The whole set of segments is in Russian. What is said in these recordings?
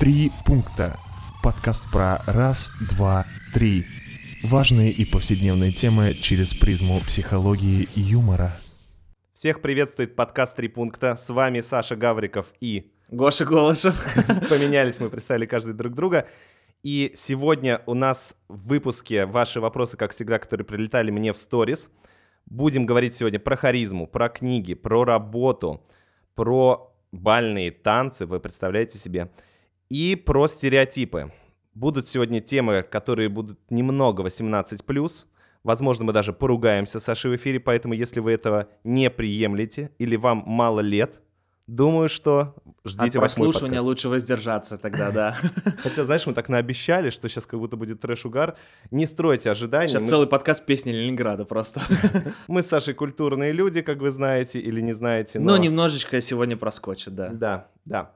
Три пункта. Подкаст про раз, два, три. Важные и повседневные темы через призму психологии и юмора. Всех приветствует подкаст «Три пункта». С вами Саша Гавриков и... Гоша Голышев. Поменялись, мы представили каждый друг друга. И сегодня у нас в выпуске ваши вопросы, как всегда, которые прилетали мне в сторис. Будем говорить сегодня про харизму, про книги, про работу, про бальные танцы, вы представляете себе, и про стереотипы. Будут сегодня темы, которые будут немного 18+, Возможно, мы даже поругаемся с Сашей в эфире, поэтому если вы этого не приемлете или вам мало лет, думаю, что ждите От прослушивания лучше воздержаться тогда, да. Хотя, знаешь, мы так наобещали, что сейчас как будто будет трэш-угар. Не стройте ожиданий. Сейчас Мы- целый подкаст песни Ленинграда просто. Мы с Сашей культурные люди, как вы знаете или не знаете. Но, Но немножечко сегодня проскочит, да. Да, да.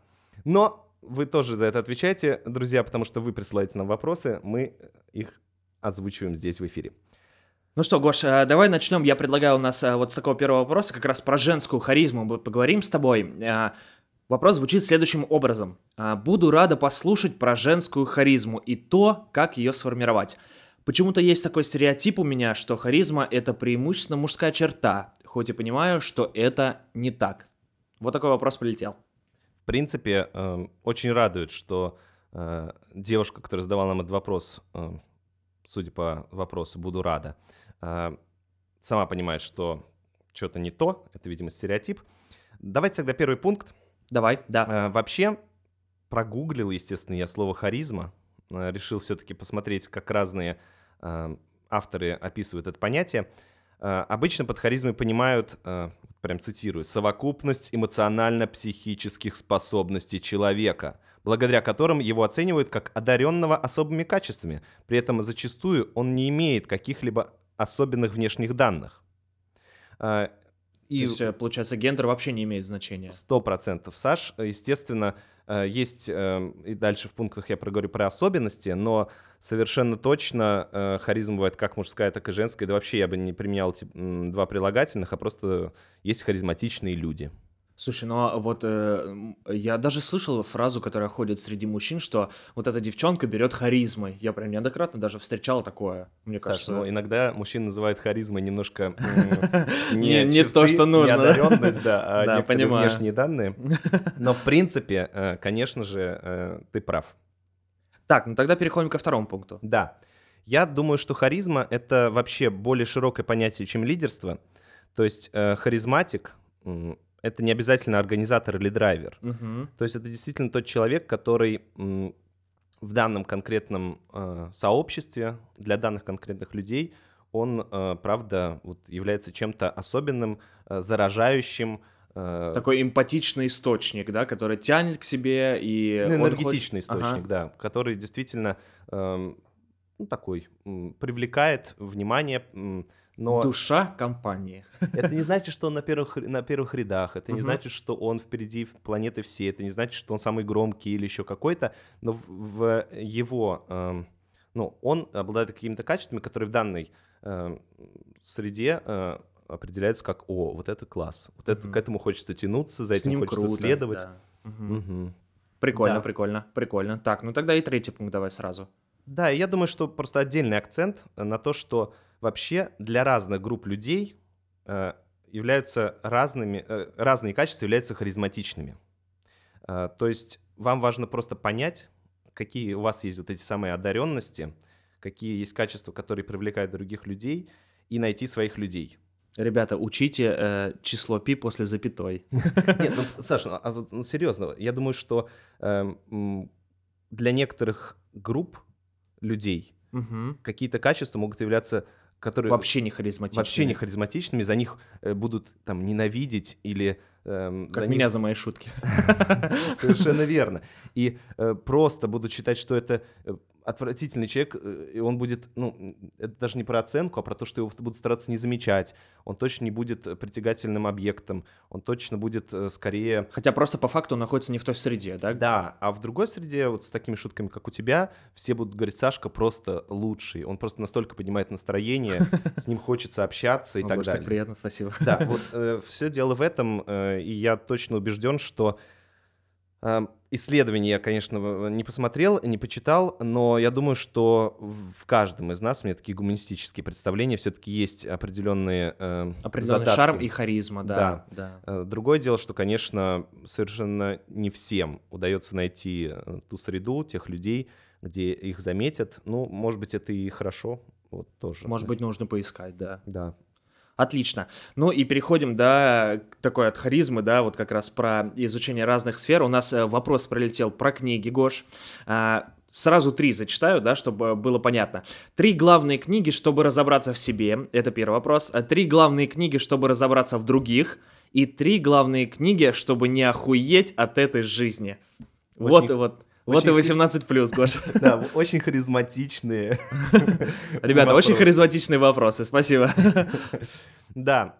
Но вы тоже за это отвечаете, друзья, потому что вы присылаете нам вопросы, мы их озвучиваем здесь в эфире. Ну что, Гош, а, давай начнем. Я предлагаю у нас а, вот с такого первого вопроса, как раз про женскую харизму мы поговорим с тобой. Вопрос звучит следующим образом. Буду рада послушать про женскую харизму и то, как ее сформировать. Почему-то есть такой стереотип у меня, что харизма — это преимущественно мужская черта, хоть и понимаю, что это не так. Вот такой вопрос прилетел. В принципе, э, очень радует, что э, девушка, которая задавала нам этот вопрос, э, судя по вопросу, буду рада, э, сама понимает, что что-то не то, это, видимо, стереотип. Давайте тогда первый пункт. Давай, да. Э, Вообще, прогуглил, естественно, я слово харизма. Решил все-таки посмотреть, как разные э, авторы описывают это понятие. Э, Обычно под харизмой понимают, э, прям цитирую, совокупность эмоционально-психических способностей человека, благодаря которым его оценивают как одаренного особыми качествами. При этом зачастую он не имеет каких-либо особенных внешних данных. Э, То есть, получается, гендер вообще не имеет значения. Сто процентов, Саш. Естественно, есть, э, и дальше в пунктах я проговорю про особенности, но совершенно точно э, харизма бывает как мужская, так и женская. Да вообще я бы не применял два прилагательных, а просто есть харизматичные люди. Слушай, ну а вот э, я даже слышал фразу, которая ходит среди мужчин, что вот эта девчонка берет харизмой. Я прям неоднократно даже встречал такое. Мне Саш, кажется, ну, иногда мужчин называют харизмой немножко Не- то, что нужно, Не да? одаренность, да, а некоторые понимаю. внешние данные. Но в принципе, э, конечно же, э, ты прав. Так, ну тогда переходим ко второму пункту. Да. Я думаю, что харизма — это вообще более широкое понятие, чем лидерство. То есть э, харизматик это не обязательно организатор или драйвер. Мгм. То есть это действительно тот человек, который в данном конкретном э, сообществе, для данных конкретных людей, он, э, правда, вот, является чем-то особенным, э, заражающим. э, Такой эмпатичный источник, да, который тянет к себе и... ну, энергетичный хочет- Ага. источник, да, который действительно эм, ну, такой привлекает внимание, но Душа компании. это не значит, что он на первых, на первых рядах, это не значит, что он впереди планеты всей, это не значит, что он самый громкий или еще какой-то, но в, в его, эм, ну, он обладает какими-то качествами, которые в данной эм, среде э, определяются как, о, вот это класс, вот это, к этому хочется тянуться, за С этим хочется круто, следовать. да. Мгм. Мгм. Прикольно, Да. прикольно, прикольно. Так, ну тогда и третий пункт давай сразу. Да, я думаю, что просто отдельный акцент на то, что вообще для разных групп людей э, являются разными, э, разные качества являются харизматичными. Э, то есть вам важно просто понять, какие у вас есть вот эти самые одаренности, какие есть качества, которые привлекают других людей, и найти своих людей. Ребята, учите э, число пи после запятой. Нет, ну, Саша, ну, а ну, серьезно, я думаю, что м, для некоторых групп людей Мгм. какие-то качества могут являться, которые Вообще не харизматичный. вообще не харизматичными, за них э, будут там ненавидеть или эм, Как за меня них- за мои шутки. Совершенно верно. И э, просто будут считать, что это э, отвратительный человек, э, и он будет, ну, это даже не про оценку, а про то, что его будут стараться не замечать. Он точно не будет э, притягательным объектом, он точно будет э, скорее Хотя просто по факту он находится не в той среде, да? Да, а в другой среде, вот с такими шутками, как у тебя, все будут говорить, Сашка просто лучший. Он просто настолько поднимает настроение, с ним хочется общаться и так боже, так далее. приятно, спасибо. Да, вот все дело в этом, и я точно убежден, что э, исследований я, конечно, не посмотрел, не почитал, но я думаю, что в каждом из нас, у меня такие гуманистические представления, все-таки есть определенные э, Определенный задатки. шарм и харизма, да. Да. да. Э, Другое дело, что, конечно, совершенно не всем удается найти э, ту среду, тех людей, где их заметят. Ну, может быть, это и хорошо. Вот тоже. Может быть, нужно поискать, да. Да. Отлично. Ну и переходим, да, такой от харизмы, да, вот как раз про изучение разных сфер. У нас э, вопрос пролетел про книги, Гош. А, Сразу три зачитаю, да, чтобы было понятно. Три главные книги, чтобы разобраться в себе. Это первый вопрос. Три главные книги, чтобы разобраться в других. И три главные книги, чтобы не охуеть от этой жизни. вот, Очень- вот. Вот и очень- 18 плюс, Гош. Да, очень харизматичные. Ребята, очень харизматичные вопросы, спасибо. Да,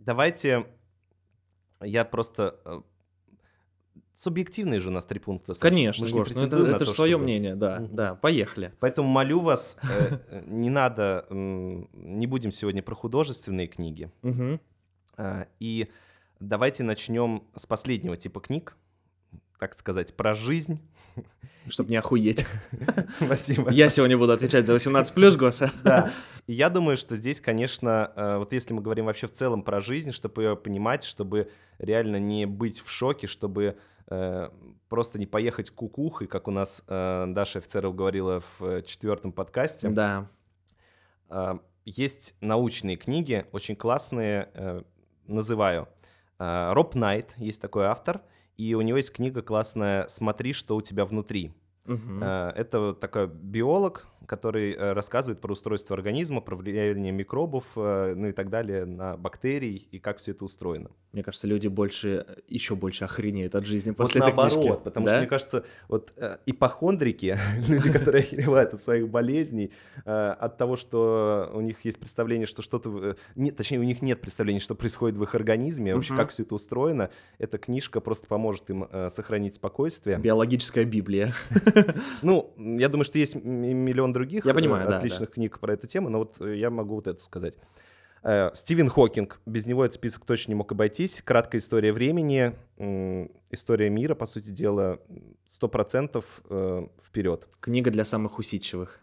давайте я просто... э, Субъективные же у нас три пункта. Саш. Конечно, Гош, ну это, это то, же свое чтобы- мнение, да, Мгм. да, поехали. Поэтому молю вас, э, э, не надо, м, не будем сегодня про художественные книги. Мгм. А, И давайте начнем с последнего типа книг, так сказать, про жизнь. Чтобы не охуеть. Спасибо. Я сегодня буду отвечать за 18 плюс, Гоша. Да. И я думаю, что здесь, конечно, э, вот если мы говорим вообще в целом про жизнь, чтобы ее понимать, чтобы реально не быть в шоке, чтобы э, просто не поехать кукухой, как у нас э, Даша Офицеров говорила в четвертом подкасте. Да. Есть научные книги, очень классные, называю. Роб Найт, есть такой автор, и у него есть книга классная «Смотри, что у тебя внутри». Э, Это такой биолог, который э, рассказывает про устройство организма, про влияние микробов, э, ну и так далее, на бактерий и как все это устроено. Мне кажется, люди больше, еще больше охренеют от жизни Вот после этой наоборот, книжки. потому Да? что, мне кажется, вот э, ипохондрики, люди, которые охеревают от своих болезней, э, от того, что у них есть представление, что что-то... э, не- точнее, у них нет представления, что происходит в их организме, вообще, как все это устроено. Эта книжка просто поможет им э, сохранить спокойствие. Биологическая Библия. Ну, я думаю, что есть м- миллион других Я э, понимаю, да, отличных книг про эту тему, но вот э, я могу вот эту сказать. Э, Стивен Хокинг, без него этот список точно не мог обойтись. Краткая история времени, история мира, по сути дела, сто процентов э, вперед. Книга для самых усидчивых.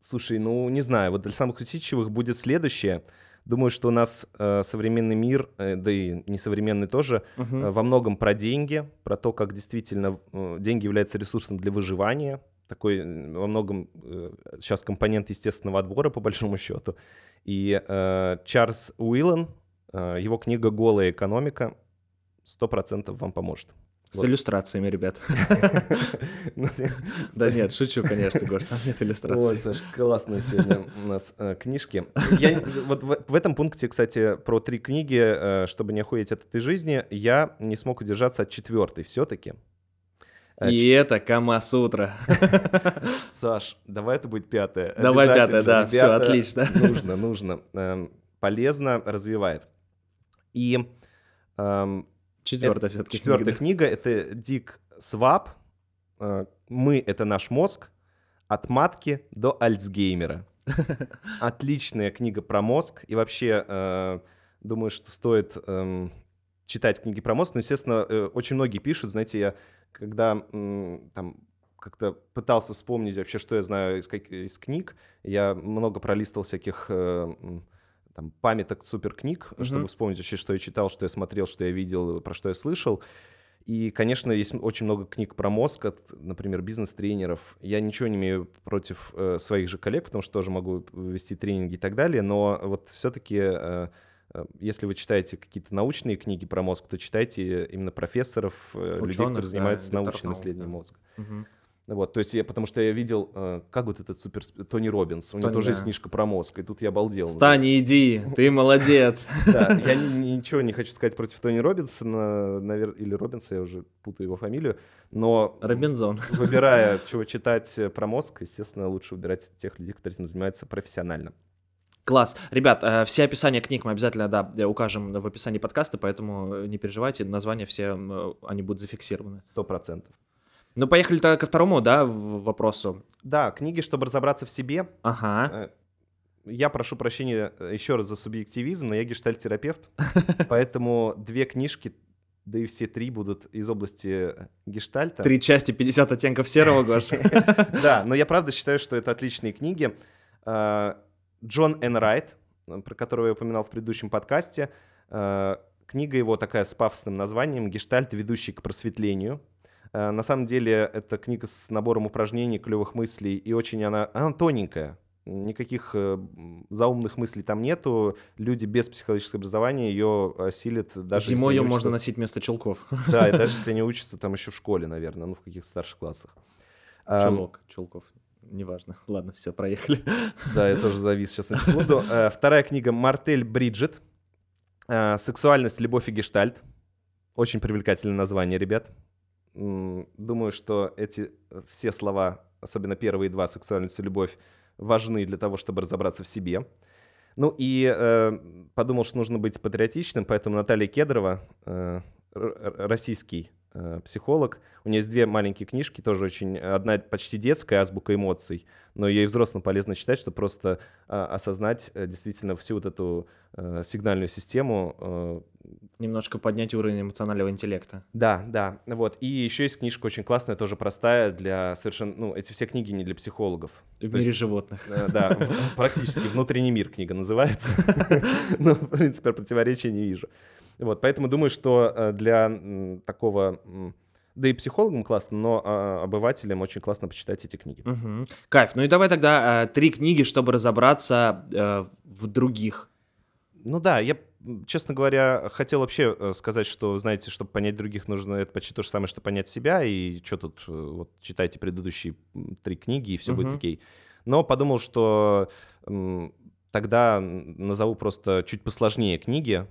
Слушай, ну не знаю, вот для самых усидчивых будет следующее. Думаю, что у нас э, современный мир, э, да и несовременный тоже, Мгм. э, во многом про деньги, про то, как действительно э, деньги являются ресурсом для выживания. Такой э, во многом сейчас компонент естественного отбора, по большому счету. И э, Чарльз Уиллен, э, его книга «Голая экономика» 100% вам поможет. С Вот. иллюстрациями, ребят. Да нет, шучу, конечно, Гош, там нет Ой, иллюстраций. Саш, классные сегодня у нас э, книжки. Я, вот в, в этом пункте, кстати, про три книги, э, чтобы не охуеть от этой жизни, я не смог удержаться от четвертой все-таки. И это Камасутра. Саш, давай это будет пятое. Давай пятое, да, ребята, отлично. Нужно, нужно. Эм, Полезно, развивает. И эм, Четвертая все-таки четвертая книга — это Дик Свааб. Э, Мы — это наш мозг. От матки до Альцгеймера. Отличная книга про мозг. И вообще, э, думаю, что стоит эм, читать книги про мозг. Но, естественно, э, очень многие пишут, знаете, я когда там как-то пытался вспомнить вообще, что я знаю из, как- из книг, я много пролистывал всяких э, там, памяток суперкниг, Мгм. чтобы вспомнить вообще, что я читал, что я смотрел, что я видел, про что я слышал. И, конечно, есть очень много книг про мозг от, например, бизнес-тренеров. Я ничего не имею против э, своих же коллег, потому что тоже могу вести тренинги и так далее, но вот все-таки, если вы читаете какие-то научные книги про мозг, то читайте именно профессоров, э, людей, Ученых, которые да, занимаются докторов научным наук, исследованием да. мозга. Мгм. Вот, то есть я, потому что я видел, э, как вот этот супер Тони Робинс, у него Тони, тоже да. есть книжка про мозг, и тут я обалдел. Встань и иди, ты молодец. Да, я ни- ничего не хочу сказать против Тони Робинсона, навер- или Робинса, я уже путаю его фамилию, но Робинзон. выбирая, чего читать э, про мозг, естественно, лучше выбирать тех людей, которые этим занимаются профессионально. Класс. Ребят, э, все описания книг мы обязательно, да, э, укажем в описании подкаста, поэтому э, не переживайте, названия все, они будут зафиксированы. Сто процентов. Ну, поехали тогда ко второму, да, вопросу. Да, книги, чтобы разобраться в себе. Ага. Я прошу прощения еще раз за субъективизм, но я гештальтерапевт, поэтому две книжки да и все три будут из области гештальта. Три части 50 оттенков серого, Гоша. Да, но я правда считаю, что это отличные книги. Джон Н. Райт, про которого я упоминал в предыдущем подкасте, а, книга его такая с пафосным названием «Гештальт, ведущий к просветлению». А, на самом деле это книга с набором упражнений, клевых мыслей, и очень она, она тоненькая. Никаких э, заумных мыслей там нету. Люди без психологического образования ее осилят даже... Зимой ее не можно учатся- носить вместо чулков. Да, и даже если не учатся там еще в школе, наверное, ну, в каких-то старших классах. Чулок, чулков. Неважно. Ладно, все, проехали. Да, я тоже завис сейчас на секунду. Э, Вторая книга «Мартель Бриджит». Э, «Сексуальность, любовь и гештальт». Очень привлекательное название, ребят. Думаю, что эти все слова, особенно первые два «сексуальность и любовь», важны для того, чтобы разобраться в себе. Ну и э, подумал, что нужно быть патриотичным, поэтому Наталья Кедрова, э, российский психолог, у нее есть две маленькие книжки, тоже очень, одна почти детская, «Азбука эмоций», но и взрослым полезно читать, чтобы просто а, осознать э, действительно всю вот эту э, сигнальную систему. э. Немножко поднять уровень эмоционального интеллекта. Да, да, вот. И еще есть книжка очень классная, тоже простая для совершенно... Ну, эти все книги не для психологов. В То мире есть, животных. э, Да, практически «Внутренний мир» книга называется. Ну, в принципе, противоречия не вижу. Вот, поэтому думаю, что э, для такого... Да и психологам классно, но а, обывателям очень классно почитать эти книги. Мгм. Кайф. Ну и давай тогда э, три книги, чтобы разобраться э, в других. Ну да, я, честно говоря, хотел вообще э, сказать, что, знаете, чтобы понять других, нужно это почти то же самое, что понять себя, и что тут, э, вот, читайте предыдущие три книги, и все будет Мгм. окей. Но подумал, что тогда назову просто чуть посложнее книги,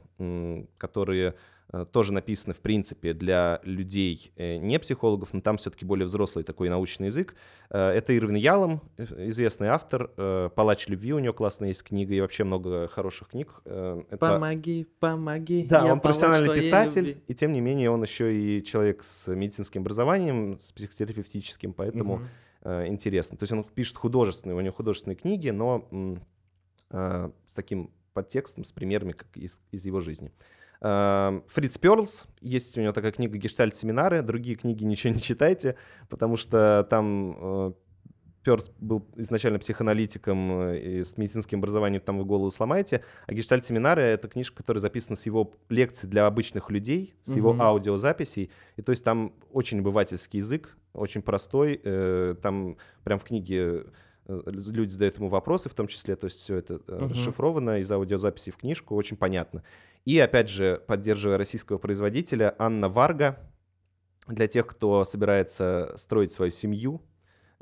которые э, тоже написаны, в принципе, для людей э, не психологов, но там все-таки более взрослый такой научный язык. Э, Это Ирвин Ялом, известный автор, «Палач любви» у него классная есть книга, и вообще много хороших книг. Это... Помоги, помоги. Да, я он палач профессиональный писатель, и тем не менее он еще и человек с медицинским образованием, с психотерапевтическим, поэтому э, интересно. То есть он пишет художественные, у него художественные книги, но с таким подтекстом, с примерами как из, из его жизни. Э, Фриц Перлс, есть у него такая книга «Гештальт-семинары», другие книги ничего не читайте, потому что там э, Пёрс был изначально психоаналитиком э, и с медицинским образованием, там вы голову сломаете. А гештальт-семинары — это книжка, которая записана с его лекций для обычных людей, с его Мгм. аудиозаписей. И то есть там очень обывательский язык, очень простой. э, Там прям в книге э, люди задают ему вопросы в том числе, то есть все это э, Мгм. расшифровано из аудиозаписи в книжку, очень понятно. И опять же, поддерживая российского производителя, Анна Варга, для тех, кто собирается строить свою семью,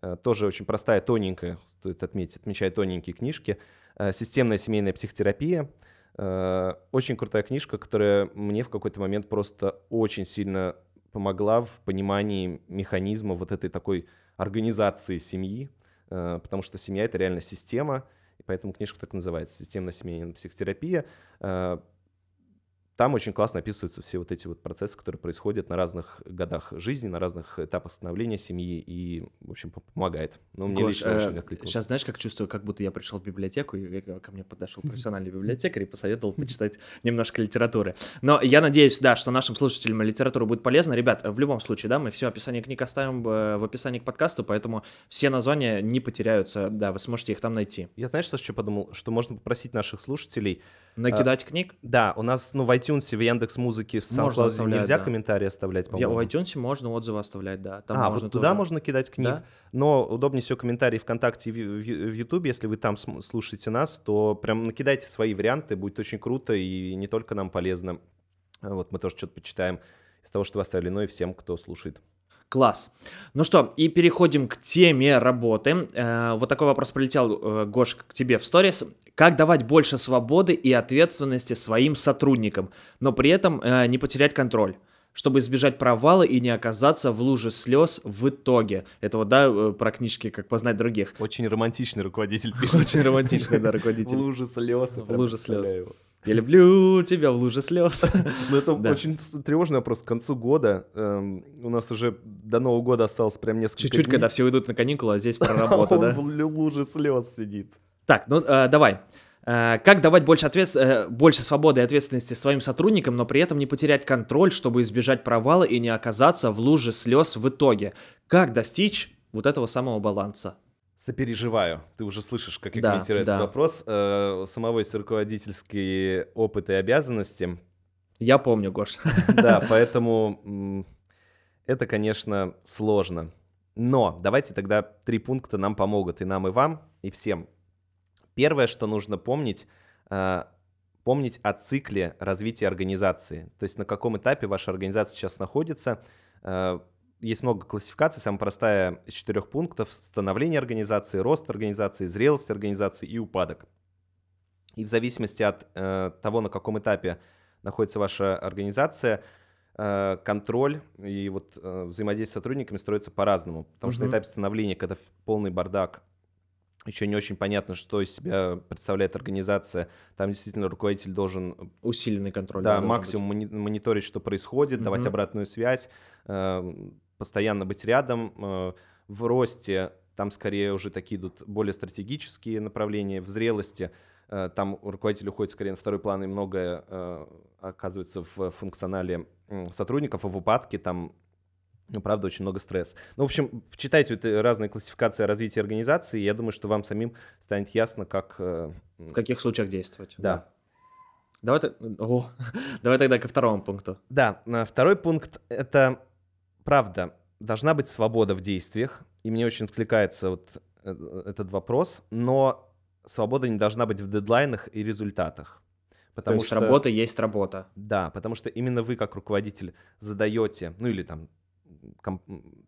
Э, тоже очень простая, тоненькая, стоит отметить, отмечая тоненькие книжки. Э, «Системная семейная психотерапия». Э, Очень крутая книжка, которая мне в какой-то момент просто очень сильно помогла в понимании механизма вот этой такой организации семьи, э, потому что семья — это реально система, и поэтому книжка так называется «Системная семейная психотерапия». Там очень классно описываются все вот эти вот процессы, которые происходят на разных годах жизни, на разных этапах становления семьи, и, в общем, помогает. Но мне Гош, лично очень э, откликнулось. сейчас знаешь, как чувствую, как будто я пришел в библиотеку, и э, ко мне подошел профессиональный библиотекарь и посоветовал почитать немножко литературы. Но я надеюсь, да, что нашим слушателям литература будет полезна. Ребят, в любом случае, да, мы все описание книг оставим э, в описании к подкасту, поэтому все названия не потеряются, да, вы сможете их там найти. Я знаешь, что еще подумал? Что можно попросить наших слушателей Накидать книг? Да, у нас, ну, в iTunes, в Яндекс Музыке, в SoundCloud нельзя да. комментарии оставлять, по-моему. в iTunes можно отзывы оставлять, да. Там а, можно вот туда тоже. можно кидать книг. Да? Но удобнее всего комментарии ВКонтакте и в, Ютубе, если вы там слушаете нас, то прям накидайте свои варианты, будет очень круто и не только нам полезно. Вот мы тоже что-то почитаем из того, что вы оставили, но и всем, кто слушает. Класс. Ну что, и переходим к теме работы. Э, вот такой вопрос прилетел, э, Гош, к тебе в сторис. Как давать больше свободы и ответственности своим сотрудникам, но при этом э, не потерять контроль? чтобы избежать провала и не оказаться в луже слез в итоге. Это вот, да, э, про книжки «Как познать других». Очень романтичный руководитель Очень романтичный, да, руководитель. луже слез. В луже слез. Я люблю тебя в луже слез. Ну, это Да. очень тревожный вопрос. К концу года эм, у нас уже до Нового года осталось прям несколько Чуть-чуть, дней. когда все уйдут на каникулы, а здесь про работу, он да? в лю- луже слез сидит. Так, ну э, давай. Э, Как давать больше, ответ... э, больше свободы и ответственности своим сотрудникам, но при этом не потерять контроль, чтобы избежать провала и не оказаться в луже слез в итоге? Как достичь вот этого самого баланса? Сопереживаю. Ты уже слышишь, как я Да, комментирую да. этот вопрос. Э, самого есть руководительские опыты и обязанности. Я помню, Гош. Да, поэтому это, конечно, сложно. Но давайте тогда три пункта нам помогут и нам, и вам, и всем. Первое, что нужно помнить, э, помнить о цикле развития организации. То есть на каком этапе ваша организация сейчас находится. Э, Есть много классификаций. Самая простая из четырех пунктов. Становление организации, рост организации, зрелость организации и упадок. И в зависимости от э, того, на каком этапе находится ваша организация, э, контроль и вот э, взаимодействие с сотрудниками строится по-разному. Потому что на этапе становления, когда полный бардак, еще не очень понятно, что из себя представляет организация, там действительно руководитель должен Усиленный контроль. да, максимум мони- мониторить, что происходит, давать Мгм. обратную связь, э, постоянно быть рядом. э, В росте там скорее уже такие идут более стратегические направления, в зрелости э, там руководитель уходит скорее на второй план, и многое э, оказывается в функционале сотрудников, а в упадке там ну, правда, очень много стресса. Ну, в общем, читайте вот, разные классификации развития организации, и я думаю, что вам самим станет ясно, как... э. В каких случаях действовать? Да. Давай, т- О, давай тогда ко второму пункту. Да, второй пункт — это, правда, должна быть свобода в действиях, и мне очень откликается вот э, этот вопрос, но свобода не должна быть в дедлайнах и результатах. То Потому есть что, работа есть работа. Да, потому что именно вы, как руководитель, задаете, ну или там, ком-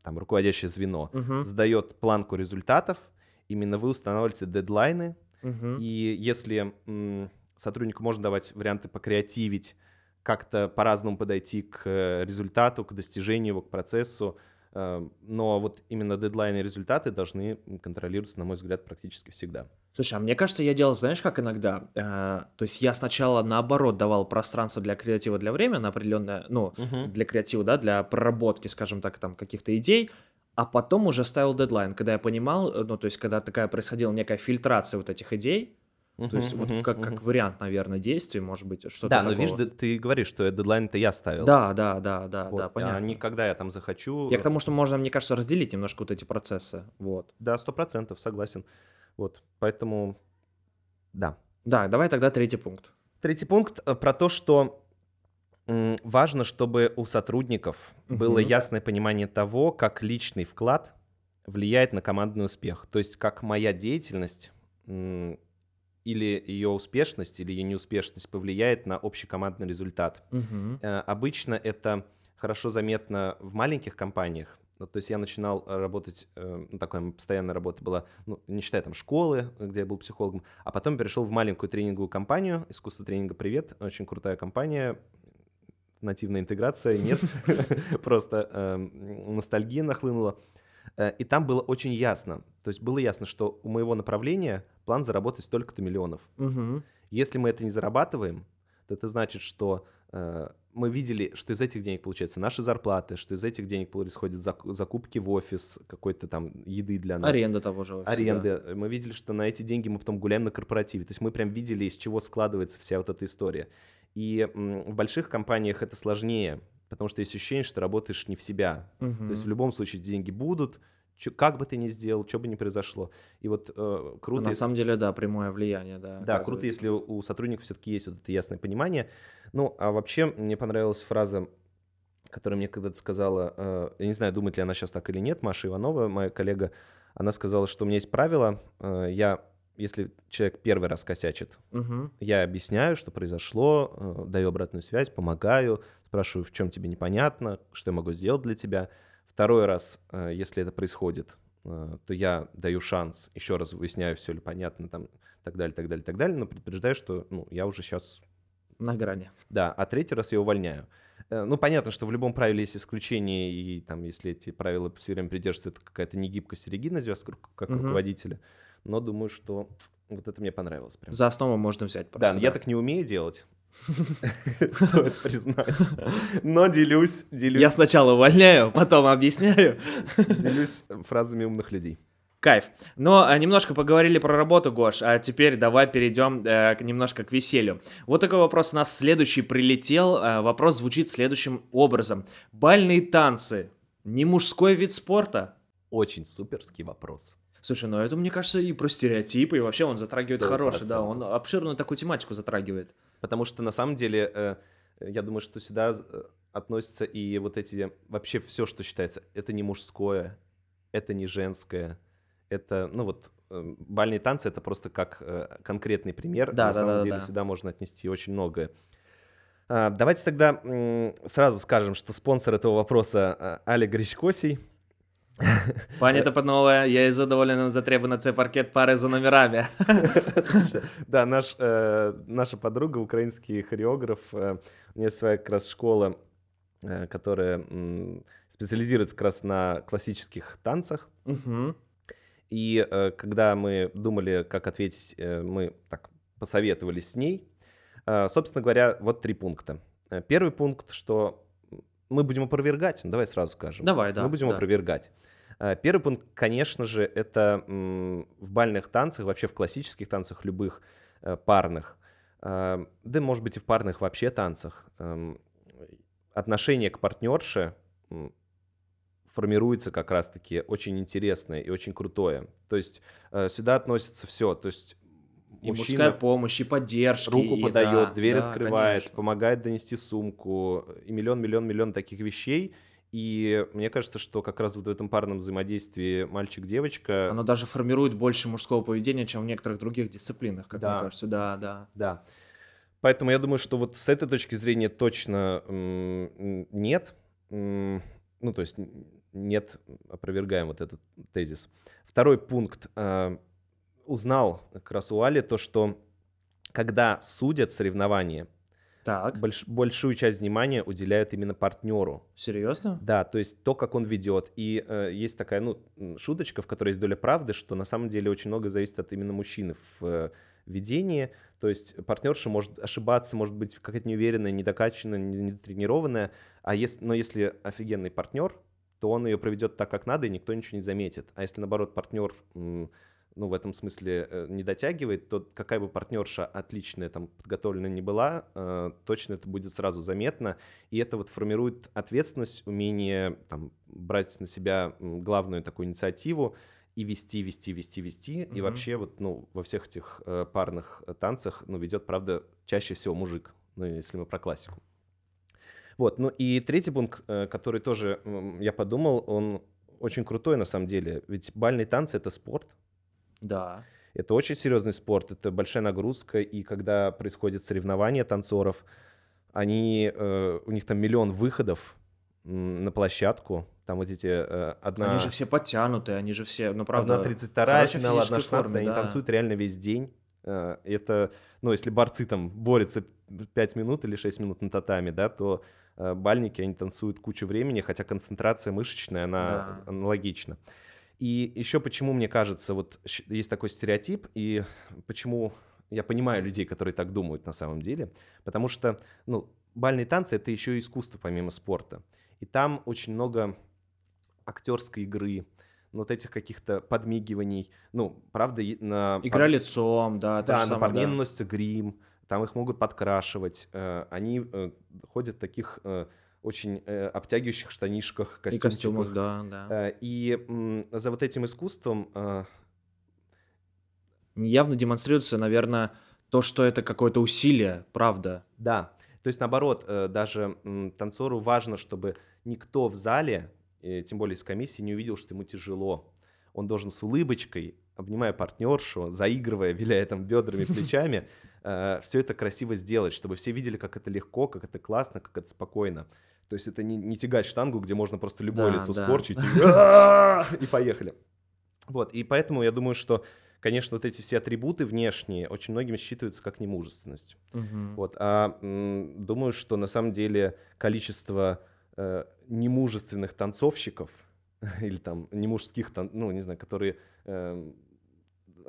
там руководящее звено, Мгм, задает планку результатов, именно вы устанавливаете дедлайны, мгм. и если м, сотруднику можно давать варианты покреативить, как-то по-разному подойти к э, результату, к достижению его, к процессу, э, но вот именно дедлайны и результаты должны контролироваться, на мой взгляд, практически всегда. Слушай, а мне кажется, я делал, знаешь, как иногда? Э, то есть я сначала наоборот давал пространство для креатива для времени на определенное, ну, для креатива, да, для проработки, скажем так, там каких-то идей, а потом уже ставил дедлайн, когда я понимал, ну, то есть когда такая происходила некая фильтрация вот этих идей, то есть вот как, как вариант, наверное, действий, может быть, что-то Да, но такого. видишь, д- ты говоришь, что дедлайн-то я ставил. Да, да, да, да, Вот, да, а понятно. не когда я там захочу. Я к тому, что можно, мне кажется, разделить немножко вот эти процессы, вот. Да, сто процентов, согласен. Вот, поэтому, да. Да, давай тогда третий пункт. Третий пункт э, про то, что важно, чтобы у сотрудников было Мгм. ясное понимание того, как личный вклад влияет на командный успех. То есть как моя деятельность или ее успешность, или ее неуспешность повлияет на общекомандный результат. Э, Обычно это хорошо заметно в маленьких компаниях. Ну, То есть я начинал э, работать, э, ну, такая постоянная работа была, ну, не считая там школы, где я был психологом, а потом перешел в маленькую тренинговую компанию, искусство тренинга «Привет», очень крутая компания, нативная интеграция, нет, просто ностальгия нахлынула. Э, И там было очень ясно, то есть было ясно, что у моего направления план заработать столько-то миллионов. Мгм. Если мы это не зарабатываем, то это значит, что э, мы видели, что из этих денег получаются наши зарплаты, что из этих денег происходят зак- закупки в офис, какой-то там еды для нас. Аренда того же офиса, да. Аренды. Мы видели, что на эти деньги мы потом гуляем на корпоративе. То есть мы прям видели, из чего складывается вся вот эта история. И в больших компаниях это сложнее, потому что есть ощущение, что работаешь не в себя. То есть в любом случае деньги будут, чё- как бы ты ни сделал, что бы ни произошло. И вот э, А круто... На самом деле, да, прямое влияние, да. да, круто, если у сотрудников все-таки есть вот это ясное понимание. Ну, а вообще мне понравилась фраза, которая мне когда-то сказала, э, я не знаю, думает ли она сейчас так или нет, Маша Иванова, моя коллега, она сказала, что у меня есть правило, э, я, если человек первый раз косячит, Мгм. я объясняю, что произошло, э, даю обратную связь, помогаю, спрашиваю, в чем тебе непонятно, что я могу сделать для тебя. Второй раз, э, если это происходит, э, то я даю шанс, еще раз выясняю, все ли понятно, там, так далее, так далее, так далее, но предупреждаю, что ну, я уже сейчас На грани. да, а третий раз я увольняю. Э, Ну, понятно, что в любом правиле есть исключения, и там, если эти правила все время придерживаются, это какая-то негибкость и ригидность вас как, Мгм. руководителя. Но думаю, что вот это мне понравилось прям. За основу можно взять Да, просто. но я так не умею делать. Стоит признать. Но делюсь, делюсь, Я сначала увольняю, потом объясняю. делюсь фразами умных людей. Кайф. Но а, немножко поговорили про работу, Гош, а теперь давай перейдем э, немножко к веселью. Вот такой вопрос у нас следующий прилетел. Э, вопрос звучит следующим образом. Бальные танцы не мужской вид спорта? Очень суперский вопрос. Слушай, ну это, мне кажется, и про стереотипы, и вообще он затрагивает хороший, да, он обширную такую тематику затрагивает. Потому что на самом деле, э, я думаю, что сюда э, относятся и вот эти, вообще все, что считается, это не мужское, это не женское, это, ну вот, э, бальные танцы это просто как э, конкретный пример. Да, на да, самом да, деле да. сюда можно отнести очень многое. А, Давайте тогда сразу скажем, что спонсор этого вопроса Али Гречкосий. Пані та панове, я із задоволенням затребую на цей паркет пари за номерами. Да, наш, э, наша подруга, украинский хореограф, э, у нее своя как раз школа, э, которая специализируется как раз на классических танцах. Мгм. И э, когда мы думали, как ответить, э, мы так посоветовались с ней. Э, собственно говоря, вот три пункта. Э, Первый пункт, что мы будем опровергать, ну, давай сразу скажем. Давай, да, Мы будем да. опровергать. Э, Первый пункт, конечно же, это в бальных танцах, вообще в классических танцах любых э, парных, э, да, может быть, и в парных вообще танцах, эм, отношение к партнерше формируется как раз-таки очень интересное и очень крутое. То есть э, сюда относится все. То есть И мужчина мужская помощь, и поддержки. руку и подает, да, дверь да, открывает, конечно. помогает донести сумку и миллион, миллион, миллион таких вещей. И мне кажется, что как раз вот в этом парном взаимодействии мальчик-девочка, Оно даже формирует больше мужского поведения, чем в некоторых других дисциплинах, как Да. мне кажется. Да, да. да. Поэтому я думаю, что вот с этой точки зрения точно нет. Ну, то есть нет, опровергаем вот этот тезис. Второй пункт. Узнал как раз у Али то, что когда судят соревнования, Так, больш- большую часть внимания уделяют именно партнеру. серьезно? Да, то есть то, как он ведет. И э, есть такая, ну, шуточка, в которой есть доля правды, что на самом деле очень много зависит от именно мужчины в э, ведении. То есть партнерша может ошибаться, может быть какая-то неуверенная, недокачанная, не- недотренированная. А если, но если офигенный партнер, то он ее проведет так, как надо, и никто ничего не заметит. А если, наоборот, партнер м, ну, в этом смысле э, не дотягивает, то какая бы партнерша отличная, там, подготовленная не была, э, точно это будет сразу заметно. И это вот формирует ответственность, умение там, брать на себя главную такую инициативу и вести, вести, вести, вести. И Мгм. вообще вот, ну, во всех этих э, парных э, танцах, ну, ведет, правда, чаще всего мужик, ну, если мы про классику. Вот, ну и третий пункт, э, который тоже я подумал, он очень крутой на самом деле. Ведь бальные танцы — это спорт, Да. это очень серьезный спорт, это большая нагрузка, и когда происходит соревнование танцоров, они, э, у них там миллион выходов на площадку, там вот эти э, одна... Они же все подтянутые, они же все, ну правда. Одна 32 хорошей финал, одна физической 16 форме, они да. танцуют реально весь день. Э, Это, ну, если борцы там борются 5 минут или 6 минут на татами, да, то э, бальники, они танцуют кучу времени, хотя концентрация мышечная, она Да. аналогична. И еще почему, мне кажется, вот есть такой стереотип, и почему я понимаю людей, которые так думают на самом деле, потому что, ну, бальные танцы — это еще и искусство помимо спорта. И там очень много актерской игры, ну, вот этих каких-то подмигиваний. Ну, правда, на... Игра лицом, да, Да, на самое, парней да. наносится грим, там их могут подкрашивать. э, Они э, ходят в таких э, очень э, обтягивающих штанишках, И костюмах, костюмчиках. да, да. Э, И м, за вот этим искусством э, Явно демонстрируется, наверное, то, что это какое-то усилие, правда. Да, то есть наоборот, э, даже м, танцору важно, чтобы никто в зале, э, тем более из комиссии, не увидел, что ему тяжело. Он должен с улыбочкой, обнимая партнершу, заигрывая, виляя там бедрами, плечами, все это красиво сделать, чтобы все видели, как это легко, как это классно, как это спокойно. То есть это не, не тягать штангу, где можно просто любое Да, лицо да. скорчить и, поехали. Вот, и поэтому я думаю, что, конечно, вот эти все атрибуты внешние очень многим считываются как немужественность. Вот, а м, думаю, что на самом деле количество э, немужественных танцовщиков или там немужских, тан- ну, не знаю, которые э,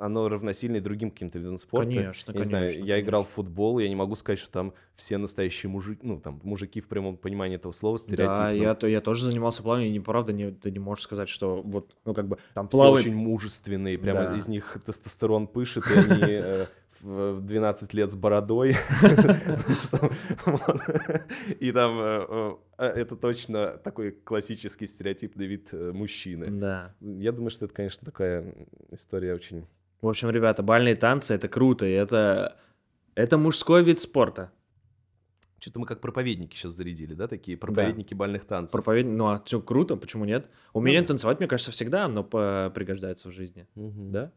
оно равносильно и другим каким-то видам спорта. Конечно, я не знаю, конечно, я играл в футбол, я не могу сказать, что там все настоящие мужики, ну, там, мужики в прямом понимании этого слова, стереотип. Да, я, то- я тоже занимался плаванием, и неправда, не, ты не можешь сказать, что вот, ну, как бы, Там все очень мужественные, прямо Да. из них тестостерон пышет, и они э, в в 12 лет с бородой. И там э, э, это точно такой классический стереотипный вид мужчины. да. Я думаю, что это, конечно, такая история очень... В общем, ребята, бальные танцы — это круто, и это, это мужской вид спорта. Что-то мы как проповедники сейчас зарядили, да, такие проповедники бальных танцев. Проповедь, ну, а что, круто, почему нет? Умение танцевать, мне кажется, всегда оно пригождается в жизни, Мгм. да?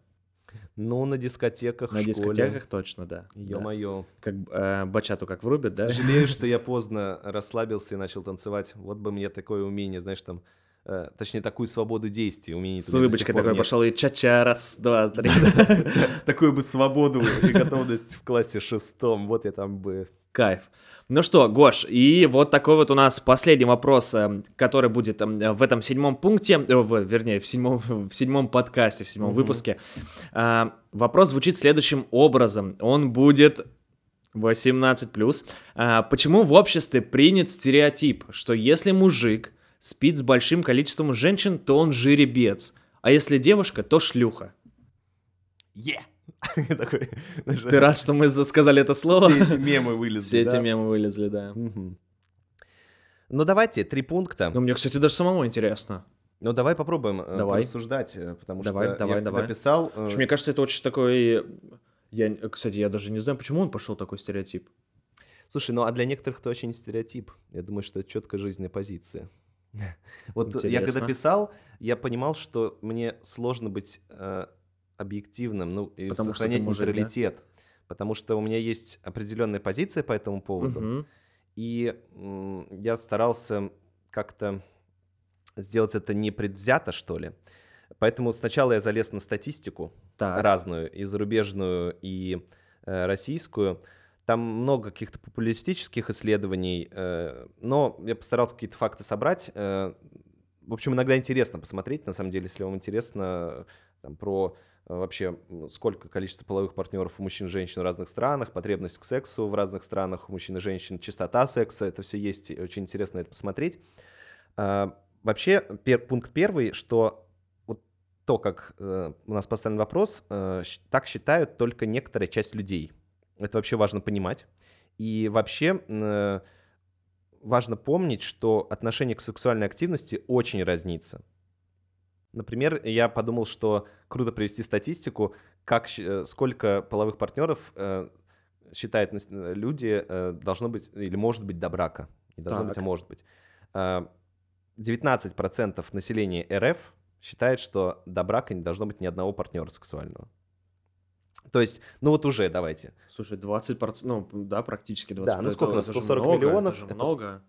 Ну, на дискотеках, На школе. дискотеках точно, да. да. Ё-моё. Как э, бачату как врубят, да? Жалею, что я поздно расслабился и начал танцевать. Вот бы мне такое умение, знаешь, там, э, точнее, такую свободу действий. Умение С улыбочкой такой пошел и ча-ча, раз, два, три. Такую бы свободу и готовность в классе шестом. Вот я там бы... Кайф. Ну что, Гош, и вот такой вот у нас последний вопрос, э, который будет э, в этом седьмом пункте, э, в- вернее, в седьмом, в седьмом подкасте, в седьмом Мгм. выпуске. А, Вопрос звучит следующим образом. Он будет 18+. А, Почему в обществе принят стереотип, что если мужик спит с большим количеством женщин, то он жеребец, а если девушка, то шлюха? Е! Такой, знаешь, Ты рад, что мы сказали это слово? Все эти мемы вылезли, Все эти да? мемы вылезли, да. Ну, давайте, три пункта. Ну, мне, кстати, даже самому интересно. Ну, давай попробуем э, Давай. порассуждать, э, потому Давай, что давай, я давай. написал... э, Потому что мне кажется, это очень такой... Я, кстати, я даже не знаю, почему он пошел такой стереотип. Слушай, ну а для некоторых это очень стереотип. Я думаю, что это четкая жизненная позиция. Вот я когда Интересно. писал, я понимал, что мне сложно быть э, объективным, ну, и Потому сохранять мужик, да? нейтралитет. Потому что у меня есть определенная позиция по этому поводу. Мгм. И м, я старался как-то сделать это непредвзято, что ли. Поэтому сначала я залез на статистику Так. разную, и зарубежную, и э, российскую. Там много каких-то популистических исследований, э, но я постарался какие-то факты собрать. Э, в общем, иногда интересно посмотреть, на самом деле, если вам интересно э, там, про вообще сколько количество половых партнеров у мужчин и женщин в разных странах, потребность к сексу в разных странах у мужчин и женщин, частота секса, это все есть, очень интересно это посмотреть. Вообще, пер- пункт первый, что вот то, как э, у нас поставлен вопрос, э, так считают только некоторая часть людей. Это вообще важно понимать. И вообще э, важно помнить, что отношение к сексуальной активности очень разнится. Например, я подумал, что круто привести статистику, как, э, сколько половых партнеров э, считают люди должно быть или может быть до брака. Не должно быть, а Так. может быть. А, 19% населения РФ считает, что до брака не должно быть ни одного партнера сексуального. То есть, ну вот уже давайте. Слушай, 20%, ну да, практически 20%. Да, ну сколько у нас, Это же 140 много, миллионов, Это же это много.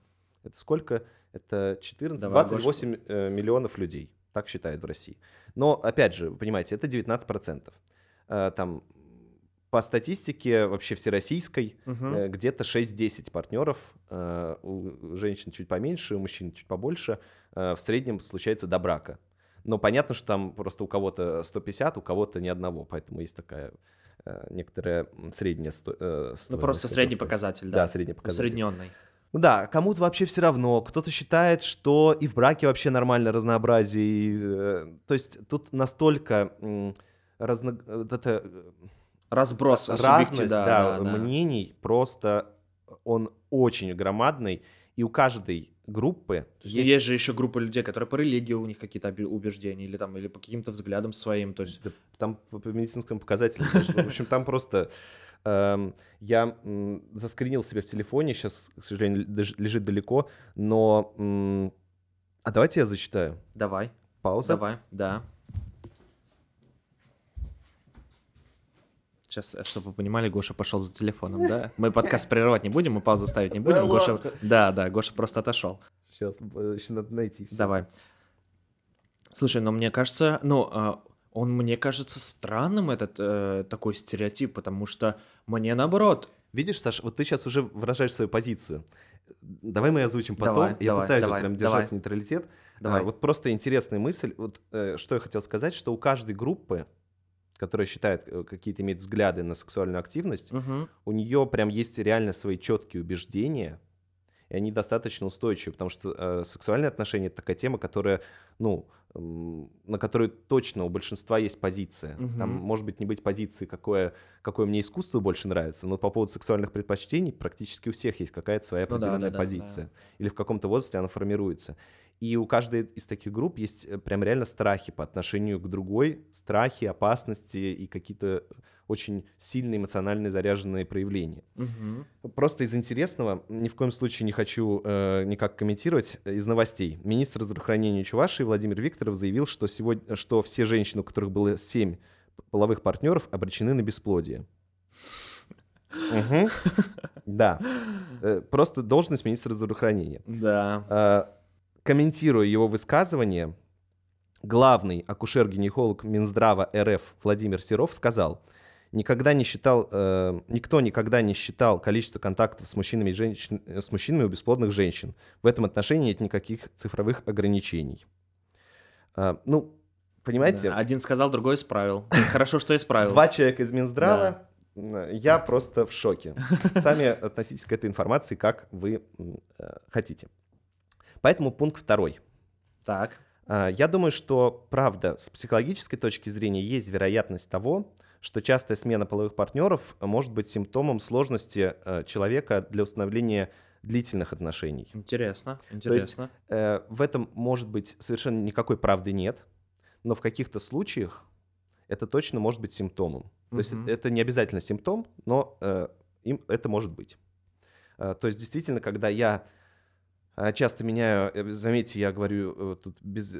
Это сколько? Это 14, Давай, 28 э, миллионов людей. Так считают в России. Но, опять же, вы понимаете, это 19%. Э, Там по статистике вообще всероссийской э, где-то 6-10 партнеров. У женщин чуть поменьше, у мужчин чуть побольше. В среднем случается до брака. Но понятно, что там просто у кого-то 150, у кого-то ни одного. Поэтому есть такая э, некоторая средняя сто- э, Ну стоимость, просто хотел средний сказать. показатель, Да, да. средний показатель. Усредненный. Ну да, кому-то вообще все равно. Кто-то считает, что и в браке вообще нормально разнообразие. и, э, то есть тут настолько разно- это, Разброс разность да, да, да. мнений просто он очень громадный. И у каждой группы То есть, ну, есть... же еще группа людей, которые по религии у них какие-то убеждения или там или по каким-то взглядам своим, то есть Да, там по, по медицинским показателям. В общем, там просто... эм, я заскринил себе в телефоне, сейчас, к сожалению, леж- лежит далеко, но... а давайте я зачитаю. давай, Пауза. давай, да. Сейчас, э, чтобы вы понимали, Гоша пошел за телефоном, да? Мы подкаст прерывать не будем, мы паузу ставить не будем. Да Гоша, ладно. да, да, Гоша просто отошел. Сейчас еще надо найти все. Давай. Слушай, но мне кажется, ну, а, он мне кажется странным этот э, такой стереотип, потому что мне наоборот. Видишь, Саша, вот ты сейчас уже выражаешь свою позицию. Давай мы озвучим потом. Давай, я давай, пытаюсь вот давай, прям давай. держать нейтралитет. Давай. А, вот просто интересная мысль. Вот э, что я хотел сказать, что у каждой группы которая считает, э, какие-то имеет взгляды на сексуальную активность, Мгм. у нее прям есть реально свои четкие убеждения, и они достаточно устойчивы, потому что э, сексуальные отношения это такая тема, которая, ну, м, на которую точно у большинства есть позиция. Там Мгм. может быть не быть позиции, какое, какое мне искусство больше нравится, но по поводу сексуальных предпочтений практически у всех есть какая-то своя Ну да, определенная да, да, позиция. Или в каком-то возрасте она формируется. И у каждой из таких групп есть э, прям реально страхи по отношению к другой, страхи, опасности и какие-то очень сильные эмоционально заряженные проявления. Мгм. Просто из интересного, ни в коем случае не хочу э, никак комментировать, э, из новостей. Министр здравоохранения Чувашии Владимир Викторов заявил, что, сегодня, что все женщины, у которых было семь половых партнеров, обречены на бесплодие. Мгм. Да. Э, Просто должность министра здравоохранения. Да. Комментируя его высказывание, главный акушер-гинеколог Минздрава РФ Владимир Серов сказал, никогда не считал, э, никто никогда не считал количество контактов с мужчинами, и женщин, э, с мужчинами у бесплодных женщин. В этом отношении нет никаких цифровых ограничений. Э, ну, понимаете, Да. Один сказал, другой исправил. Хорошо, что исправил. два человека из Минздрава, я просто в шоке. Сами относитесь к этой информации, как вы э, хотите. Поэтому пункт второй. Так. А, Я думаю, что, правда, с психологической точки зрения есть вероятность того, что частая смена половых партнеров может быть симптомом сложности э, человека для установления длительных отношений. Интересно, интересно. Э, В этом, может быть, совершенно никакой правды нет, но в каких-то случаях это точно может быть симптомом. То есть это не обязательно симптом, но э, им это может быть. Э, То есть действительно, когда я часто меняю, э, заметьте, я говорю э, тут без,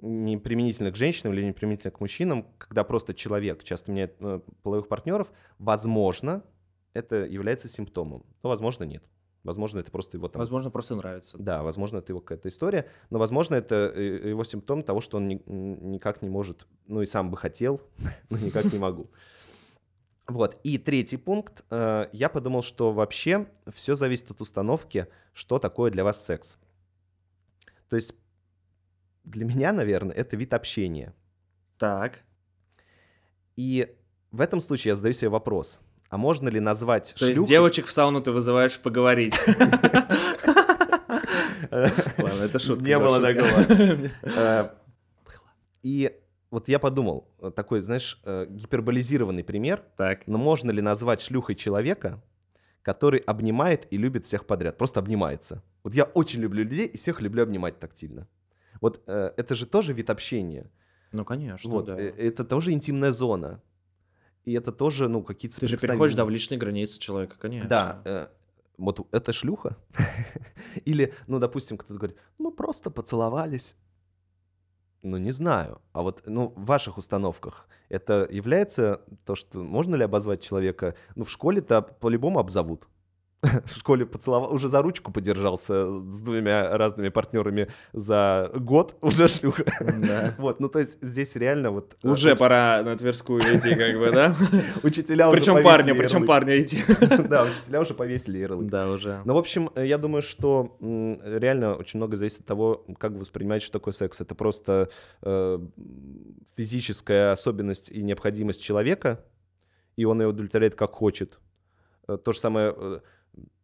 не применительно к женщинам или не применительно к мужчинам, когда просто человек часто меняет э, половых партнеров, возможно, это является симптомом, но возможно нет. Возможно, это просто его там Возможно, просто нравится. да, возможно, это его какая-то история, но, возможно, это его симптом того, что он ни- никак не может, ну и сам бы хотел, но никак не могу. Вот, и третий пункт. э, Я подумал, что вообще все зависит от установки, что такое для вас секс. То есть для меня, наверное, это вид общения. Так. И в этом случае я задаю себе вопрос. А можно ли назвать То есть шлюхой- девочек в сауну ты вызываешь поговорить. Ладно, это шутка. Не было такого. Э, И вот я подумал, э, такой, знаешь, э, гиперболизированный пример, Так. но можно ли назвать шлюхой человека, который обнимает и любит всех подряд, просто обнимается. Вот я очень люблю людей и всех люблю обнимать тактильно. Вот э, это же тоже вид общения. Ну, конечно, вот, да. это тоже интимная зона. И это тоже, ну, какие-то Ты же переходишь, да, в личные границы человека, конечно. Да, э, вот это шлюха. Или, ну, допустим, кто-то говорит, мы просто поцеловались. Ну, не знаю. А вот, ну, в ваших установках это является то, что можно ли обозвать человека? Ну, в школе-то по-любому обзовут. В школе поцеловал, уже за ручку подержался с двумя разными партнерами за год, уже шлюха. Да. Вот, ну, то есть здесь реально вот... э, Уже пора на Тверскую идти, как бы, да? Учителя уже Причем парню, причем парню идти. Да, учителя уже повесили ярлык. Да, уже. Ну, в общем, э, я думаю, что реально очень много зависит от того, как вы воспринимаете, что такое секс. Это просто э, физическая особенность и необходимость человека, и он ее удовлетворяет как хочет. То же самое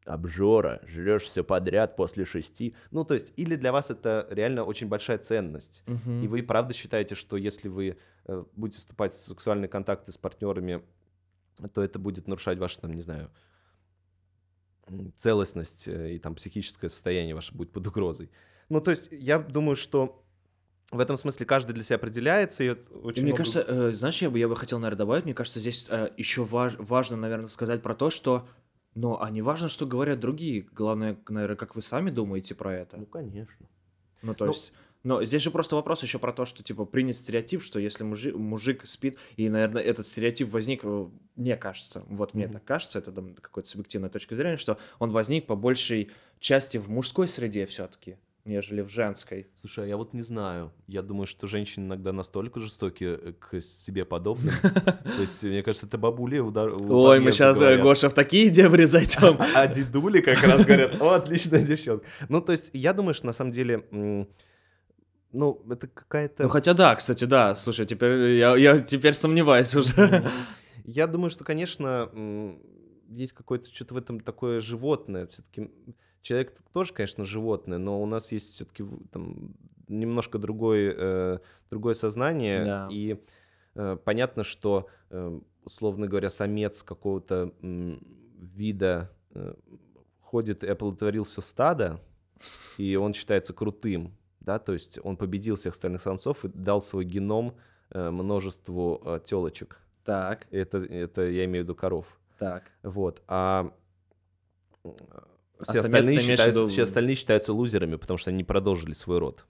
обжора, жрешь все подряд после шести. Ну, то есть, или для вас это реально очень большая ценность. И вы правда считаете, что если вы э, будете вступать в сексуальные контакты с партнерами, то это будет нарушать ваше, там, не знаю, целостность э, и там психическое состояние ваше будет под угрозой. Ну, то есть, я думаю, что в этом смысле каждый для себя определяется, и это И очень мне много- кажется, э, знаешь, я бы, я бы хотел, наверное, добавить, мне кажется, здесь э, еще важ- важно, наверное, сказать про то, что, ну, а не важно, что говорят другие, главное, наверное, как вы сами думаете про это. Ну, конечно. Ну, то Ну- есть, но здесь же просто вопрос еще про то, что, типа, принят стереотип, что если мужик, мужик спит, и, наверное, этот стереотип возник, э, мне кажется, вот мне Мгм. так кажется, это там, какая-то субъективная точка зрения, что он возник по большей части в мужской среде все-таки, нежели в женской. Слушай, а я вот не знаю. Я думаю, что женщины иногда настолько жестоки э, к себе подобным. То есть, мне кажется, это бабули удар. Ой, мы сейчас, говорят. Гоша, в такие дебри зайдем. А дедули как раз говорят, о, отличная девчонка. Ну, то есть, я думаю, что на самом деле, ну, это какая-то... Ну хотя да, кстати, да. Слушай, теперь я, я теперь сомневаюсь уже. Я думаю, что, конечно, есть какое-то что-то в этом такое животное. Все-таки человек тоже, конечно, животное, но у нас есть все-таки там немножко другой, э, другое сознание. Да. И э, понятно, что, э, условно говоря, самец какого-то м, вида э, ходит и оплодотворил все стадо, и он считается крутым, да, то есть он победил всех остальных самцов и дал свой геном э, множеству э, телочек. Так, Это, это я имею в виду коров. так. Вот. А э, все, самец остальные считаются, все остальные считаются лузерами, потому что они не продолжили свой род.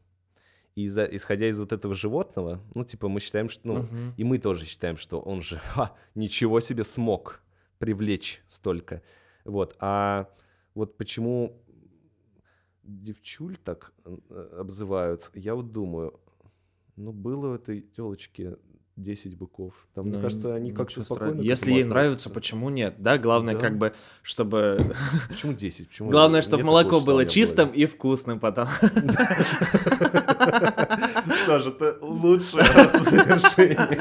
И из-за- исходя из вот этого животного, ну, типа, мы считаем, что, ну, Мгм. и мы тоже считаем, что он же, ха, ничего себе смог привлечь столько. Вот. А вот почему девчуль так э, обзывают, я вот думаю, ну, было у этой телочки 10 быков. Там, мне Ну, кажется, они как-то спокойно Если ей нравится, почему нет? Да, главное, Да. как бы, чтобы... Почему 10? Почему Главное, нет чтобы такого молоко у было чистым голове? и вкусным потом. Тоже это лучшее завершение.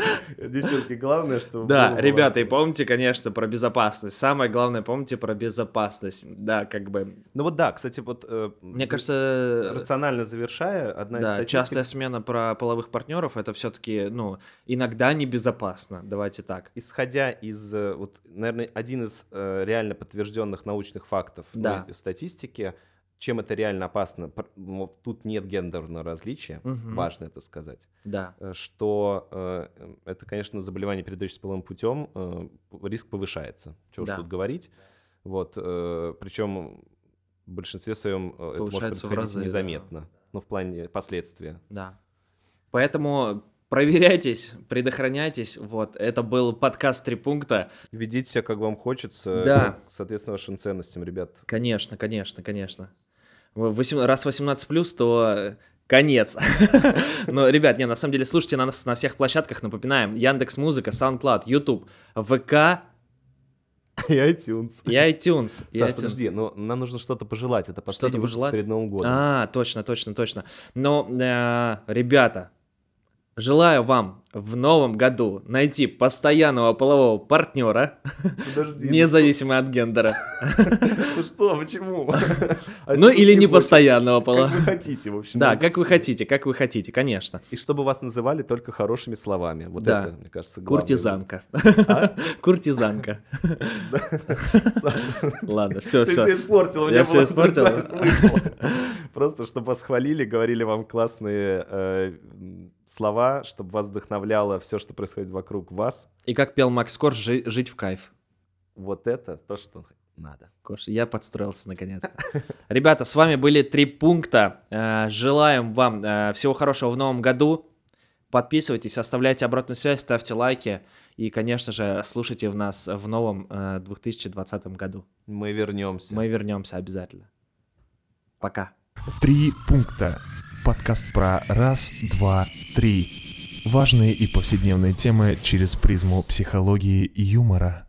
Девчонки, главное, что... Да, ребята, и помните, конечно, про безопасность. Самое главное, помните про безопасность. Да, как бы... Ну вот да, кстати, вот... э, Мне кажется, Рационально завершая, одна из статистик... частая смена про половых партнеров это все-таки, ну, иногда небезопасно. Давайте так. Исходя из, э, вот, наверное, один из э, реально подтвержденных научных фактов статистики, чем это реально опасно, вот тут нет гендерного различия, Мгм. важно это сказать, Да. э, что э, это, конечно, заболевание, передающееся половым путем, э, риск повышается. Чего уж Да. тут говорить. Вот, причем в большинстве своем это может происходить разы, да. незаметно, ну, в плане последствия. Да. Поэтому проверяйтесь, предохраняйтесь. Вот, это был подкаст «Три пункта». Ведите себя, как вам хочется, Да. ну, соответственно, вашим ценностям, ребят. Конечно, конечно, конечно. Раз 18 плюс, то э, конец. Но, ребят, не, на самом деле, слушайте нас на всех площадках, напоминаем. Яндекс Музыка, SoundCloud, YouTube, ВК И iTunes. и iTunes. и Саш, iTunes. подожди, но нам нужно что-то пожелать. Это выпуск пожелать? перед Новым годом. А, точно, точно, точно. Но, э, ребята, желаю вам в новом году найти постоянного полового партнера, Подожди. независимо от гендера. Ну что, почему? А Ну или не постоянного Как полового. вы хотите, в общем. Да, как вы хотите, как вы хотите, конечно. И чтобы вас называли только хорошими словами. Вот это, мне кажется, главное. Куртизанка. А? Куртизанка. Ладно, все, ты все все. испортил. Я был испортил? Просто, чтобы вас хвалили, говорили вам классные э, слова, чтобы вас вдохновляло все, что происходит вокруг вас. И как пел Макс Корж, «Жи- жить в кайф. Вот это то, что надо. Кош, я подстроился наконец-то. Ребята, с вами были три пункта. Э, Желаем вам э, всего хорошего в новом году. Подписывайтесь, оставляйте обратную связь, ставьте лайки. И, конечно же, слушайте в нас в новом э, 2020 году. Мы вернемся. Мы вернемся обязательно. Пока. Три пункта. Подкаст про раз, два, три. Важные и повседневные темы через призму психологии и юмора.